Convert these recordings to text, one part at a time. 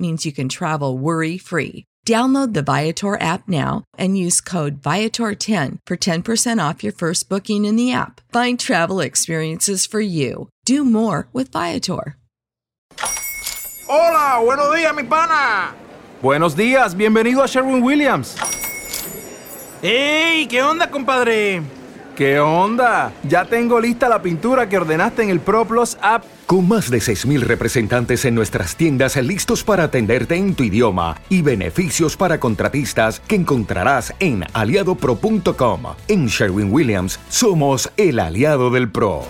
means you can travel worry free. Download the Viator app now and use code Viator10 for 10% off your first booking in the app. Find travel experiences for you. Do more with Viator. Hola, buenos días, mi pana. Buenos días, bienvenido a Sherwin Williams. ¡Ey! ¿Qué onda, compadre? ¿Qué onda? Ya tengo lista la pintura que ordenaste en el ProPlus app. Con más de 6.000 representantes en nuestras tiendas listos para atenderte en tu idioma y beneficios para contratistas que encontrarás en aliadopro.com. En Sherwin Williams somos el aliado del PRO.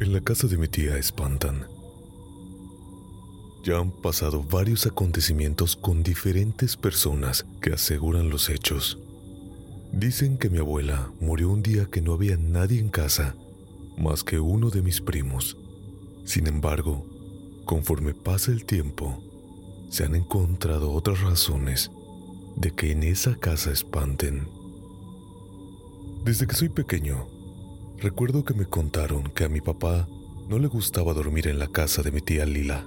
En la casa de mi tía espantan. Ya han pasado varios acontecimientos con diferentes personas que aseguran los hechos. Dicen que mi abuela murió un día que no había nadie en casa más que uno de mis primos. Sin embargo, conforme pasa el tiempo, se han encontrado otras razones de que en esa casa espanten. Desde que soy pequeño, recuerdo que me contaron que a mi papá no le gustaba dormir en la casa de mi tía Lila.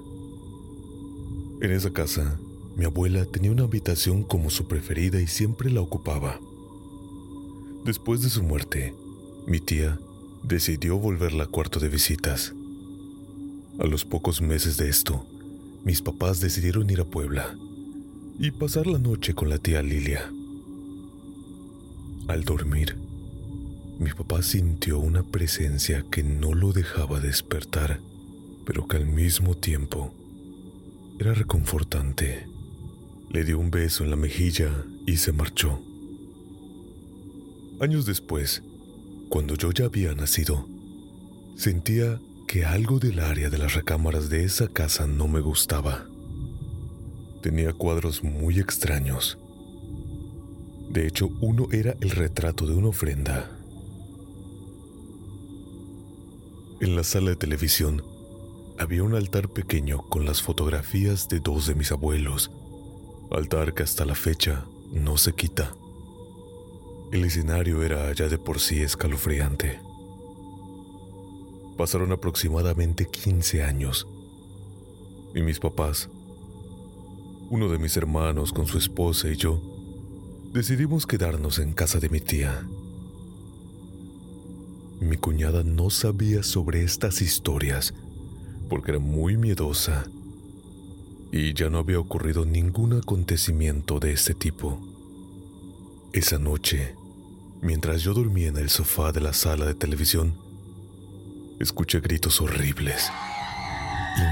En esa casa, mi abuela tenía una habitación como su preferida y siempre la ocupaba. Después de su muerte, mi tía decidió volverla a cuarto de visitas. A los pocos meses de esto, mis papás decidieron ir a Puebla y pasar la noche con la tía Lilia. Al dormir, mi papá sintió una presencia que no lo dejaba despertar, pero que al mismo tiempo era reconfortante. Le dio un beso en la mejilla y se marchó. Años después, cuando yo ya había nacido, sentía que algo del área de las recámaras de esa casa no me gustaba. Tenía cuadros muy extraños. De hecho, uno era el retrato de una ofrenda. En la sala de televisión había un altar pequeño con las fotografías de dos de mis abuelos, altar que hasta la fecha no se quita. El escenario era ya de por sí escalofriante. Pasaron aproximadamente 15 años y mis papás, uno de mis hermanos con su esposa y yo, decidimos quedarnos en casa de mi tía. Mi cuñada no sabía sobre estas historias porque era muy miedosa y ya no había ocurrido ningún acontecimiento de este tipo. Esa noche, mientras yo dormía en el sofá de la sala de televisión, escuché gritos horribles.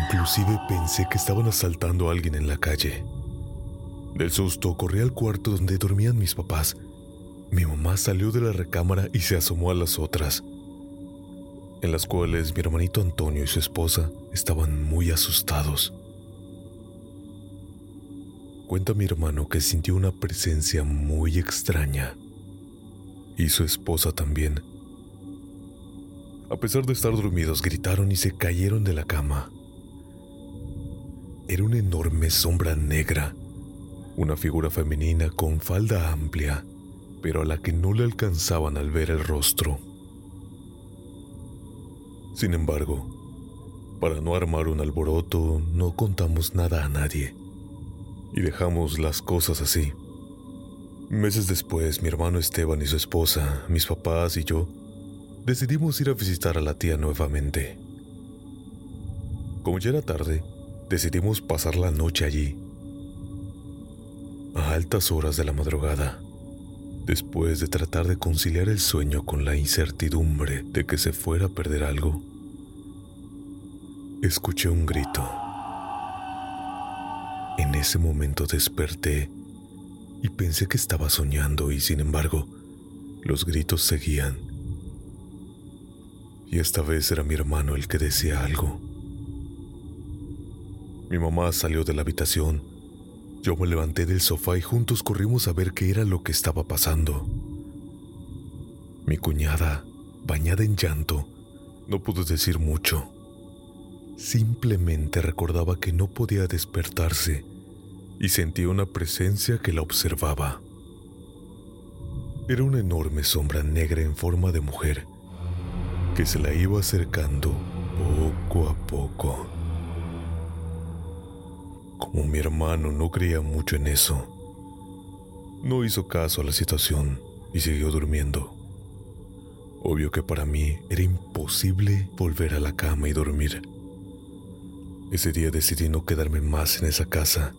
Inclusive pensé que estaban asaltando a alguien en la calle. Del susto corrí al cuarto donde dormían mis papás. Mi mamá salió de la recámara y se asomó a las otras en las cuales mi hermanito Antonio y su esposa estaban muy asustados. Cuenta mi hermano que sintió una presencia muy extraña y su esposa también. A pesar de estar dormidos, gritaron y se cayeron de la cama. Era una enorme sombra negra, una figura femenina con falda amplia, pero a la que no le alcanzaban al ver el rostro. Sin embargo, para no armar un alboroto, no contamos nada a nadie y dejamos las cosas así. Meses después, mi hermano Esteban y su esposa, mis papás y yo decidimos ir a visitar a la tía nuevamente. Como ya era tarde, decidimos pasar la noche allí. A altas horas de la madrugada, Después de tratar de conciliar el sueño con la incertidumbre de que se fuera a perder algo, escuché un grito. En ese momento desperté y pensé que estaba soñando y sin embargo los gritos seguían. Y esta vez era mi hermano el que decía algo. Mi mamá salió de la habitación. Yo me levanté del sofá y juntos corrimos a ver qué era lo que estaba pasando. Mi cuñada, bañada en llanto, no pudo decir mucho. Simplemente recordaba que no podía despertarse y sentía una presencia que la observaba. Era una enorme sombra negra en forma de mujer que se la iba acercando poco a poco. Como mi hermano no creía mucho en eso, no hizo caso a la situación y siguió durmiendo. Obvio que para mí era imposible volver a la cama y dormir. Ese día decidí no quedarme más en esa casa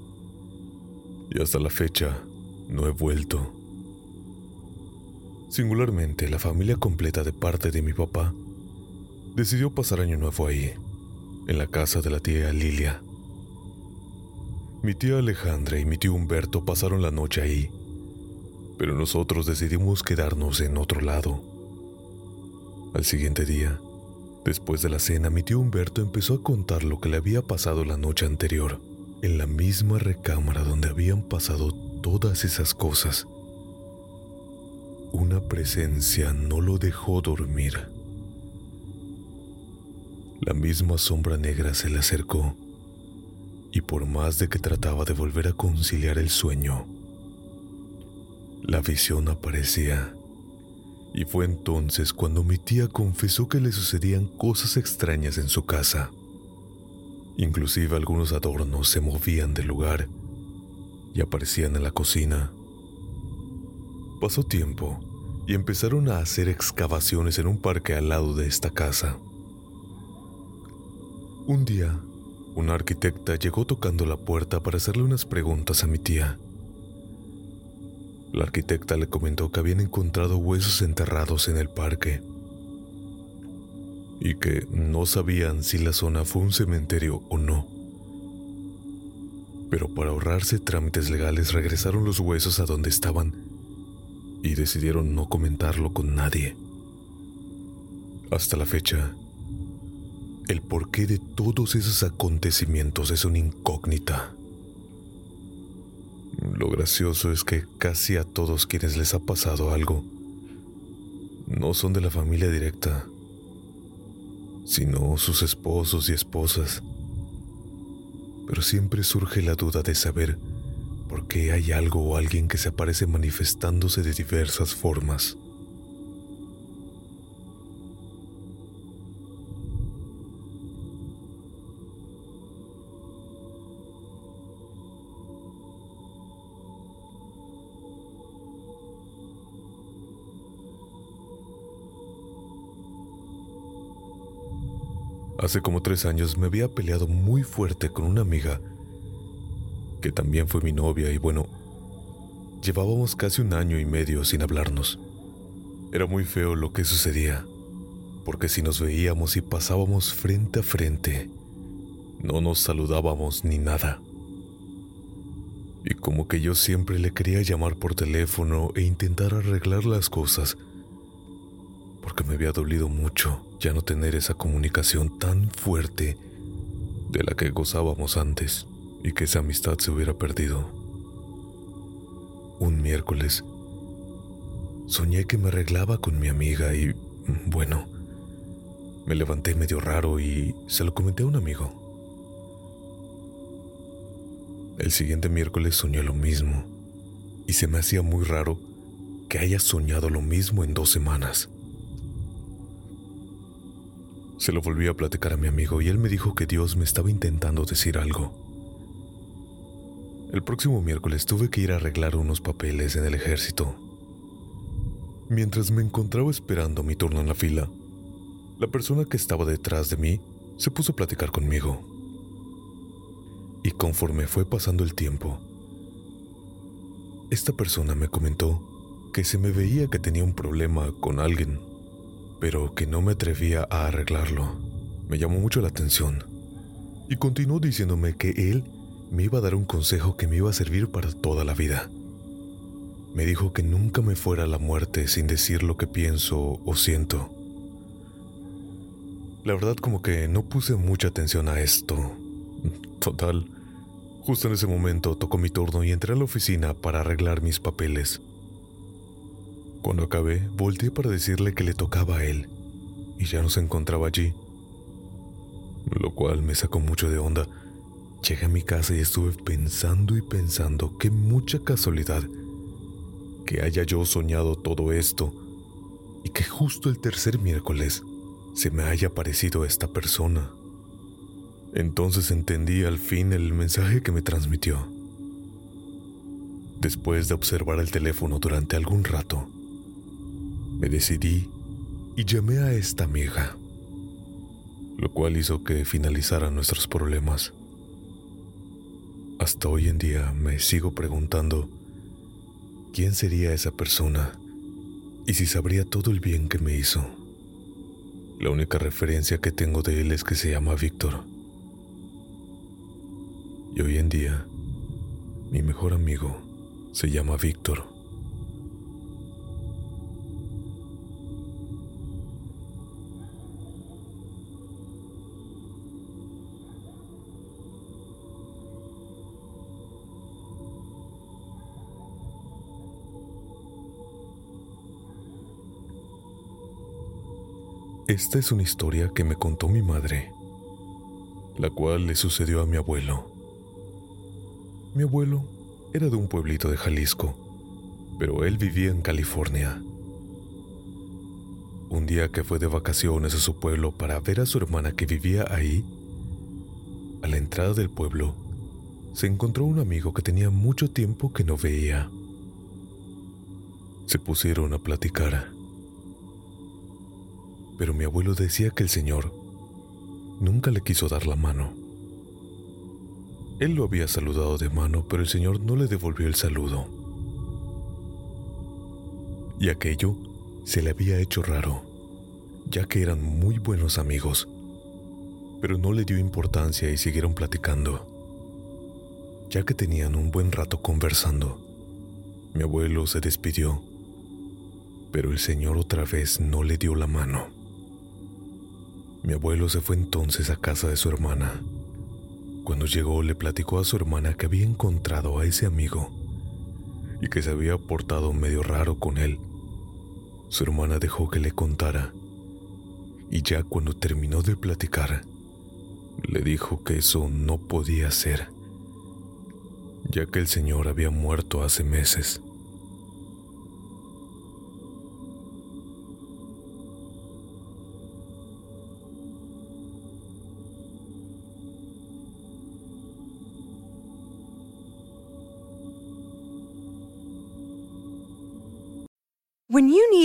y hasta la fecha no he vuelto. Singularmente, la familia completa de parte de mi papá decidió pasar año nuevo ahí, en la casa de la tía Lilia. Mi tía Alejandra y mi tío Humberto pasaron la noche ahí, pero nosotros decidimos quedarnos en otro lado. Al siguiente día, después de la cena, mi tío Humberto empezó a contar lo que le había pasado la noche anterior en la misma recámara donde habían pasado todas esas cosas. Una presencia no lo dejó dormir. La misma sombra negra se le acercó y por más de que trataba de volver a conciliar el sueño, la visión aparecía. Y fue entonces cuando mi tía confesó que le sucedían cosas extrañas en su casa. Inclusive algunos adornos se movían del lugar y aparecían en la cocina. Pasó tiempo y empezaron a hacer excavaciones en un parque al lado de esta casa. Un día, una arquitecta llegó tocando la puerta para hacerle unas preguntas a mi tía. La arquitecta le comentó que habían encontrado huesos enterrados en el parque y que no sabían si la zona fue un cementerio o no. Pero para ahorrarse trámites legales regresaron los huesos a donde estaban y decidieron no comentarlo con nadie. Hasta la fecha, el porqué de todos esos acontecimientos es una incógnita. Lo gracioso es que casi a todos quienes les ha pasado algo no son de la familia directa sino sus esposos y esposas. Pero siempre surge la duda de saber por qué hay algo o alguien que se aparece manifestándose de diversas formas. Hace como tres años me había peleado muy fuerte con una amiga que también fue mi novia y bueno, llevábamos casi un año y medio sin hablarnos. Era muy feo lo que sucedía, porque si nos veíamos y pasábamos frente a frente, no nos saludábamos ni nada. Y como que yo siempre le quería llamar por teléfono e intentar arreglar las cosas, porque me había dolido mucho ya no tener esa comunicación tan fuerte de la que gozábamos antes y que esa amistad se hubiera perdido. Un miércoles soñé que me arreglaba con mi amiga y, bueno, me levanté medio raro y se lo comenté a un amigo. El siguiente miércoles soñé lo mismo y se me hacía muy raro que haya soñado lo mismo en dos semanas. Se lo volví a platicar a mi amigo y él me dijo que Dios me estaba intentando decir algo. El próximo miércoles tuve que ir a arreglar unos papeles en el ejército. Mientras me encontraba esperando mi turno en la fila, la persona que estaba detrás de mí se puso a platicar conmigo. Y conforme fue pasando el tiempo, esta persona me comentó que se me veía que tenía un problema con alguien, pero que no me atrevía a arreglarlo. Me llamó mucho la atención y continuó diciéndome que él me iba a dar un consejo que me iba a servir para toda la vida. Me dijo que nunca me fuera a la muerte sin decir lo que pienso o siento. La verdad como que no puse mucha atención a esto. Total, justo en ese momento tocó mi turno y entré a la oficina para arreglar mis papeles. Cuando acabé, volteé para decirle que le tocaba a él y ya no se encontraba allí, lo cual me sacó mucho de onda. Llegué a mi casa y estuve pensando y pensando qué mucha casualidad que haya yo soñado todo esto y que justo el tercer miércoles se me haya aparecido esta persona. Entonces entendí al fin el mensaje que me transmitió. Después de observar el teléfono durante algún rato, me decidí y llamé a esta amiga, lo cual hizo que finalizaran nuestros problemas. Hasta hoy en día me sigo preguntando quién sería esa persona y si sabría todo el bien que me hizo. La única referencia que tengo de él es que se llama Víctor. Y hoy en día, mi mejor amigo se llama Víctor. Esta es una historia que me contó mi madre, la cual le sucedió a mi abuelo. Mi abuelo era de un pueblito de Jalisco, pero él vivía en California. Un día que fue de vacaciones a su pueblo para ver a su hermana que vivía ahí, a la entrada del pueblo, se encontró un amigo que tenía mucho tiempo que no veía. Se pusieron a platicar pero mi abuelo decía que el Señor nunca le quiso dar la mano. Él lo había saludado de mano, pero el Señor no le devolvió el saludo. Y aquello se le había hecho raro, ya que eran muy buenos amigos, pero no le dio importancia y siguieron platicando. Ya que tenían un buen rato conversando, mi abuelo se despidió, pero el Señor otra vez no le dio la mano. Mi abuelo se fue entonces a casa de su hermana. Cuando llegó le platicó a su hermana que había encontrado a ese amigo y que se había portado medio raro con él. Su hermana dejó que le contara y ya cuando terminó de platicar, le dijo que eso no podía ser, ya que el señor había muerto hace meses.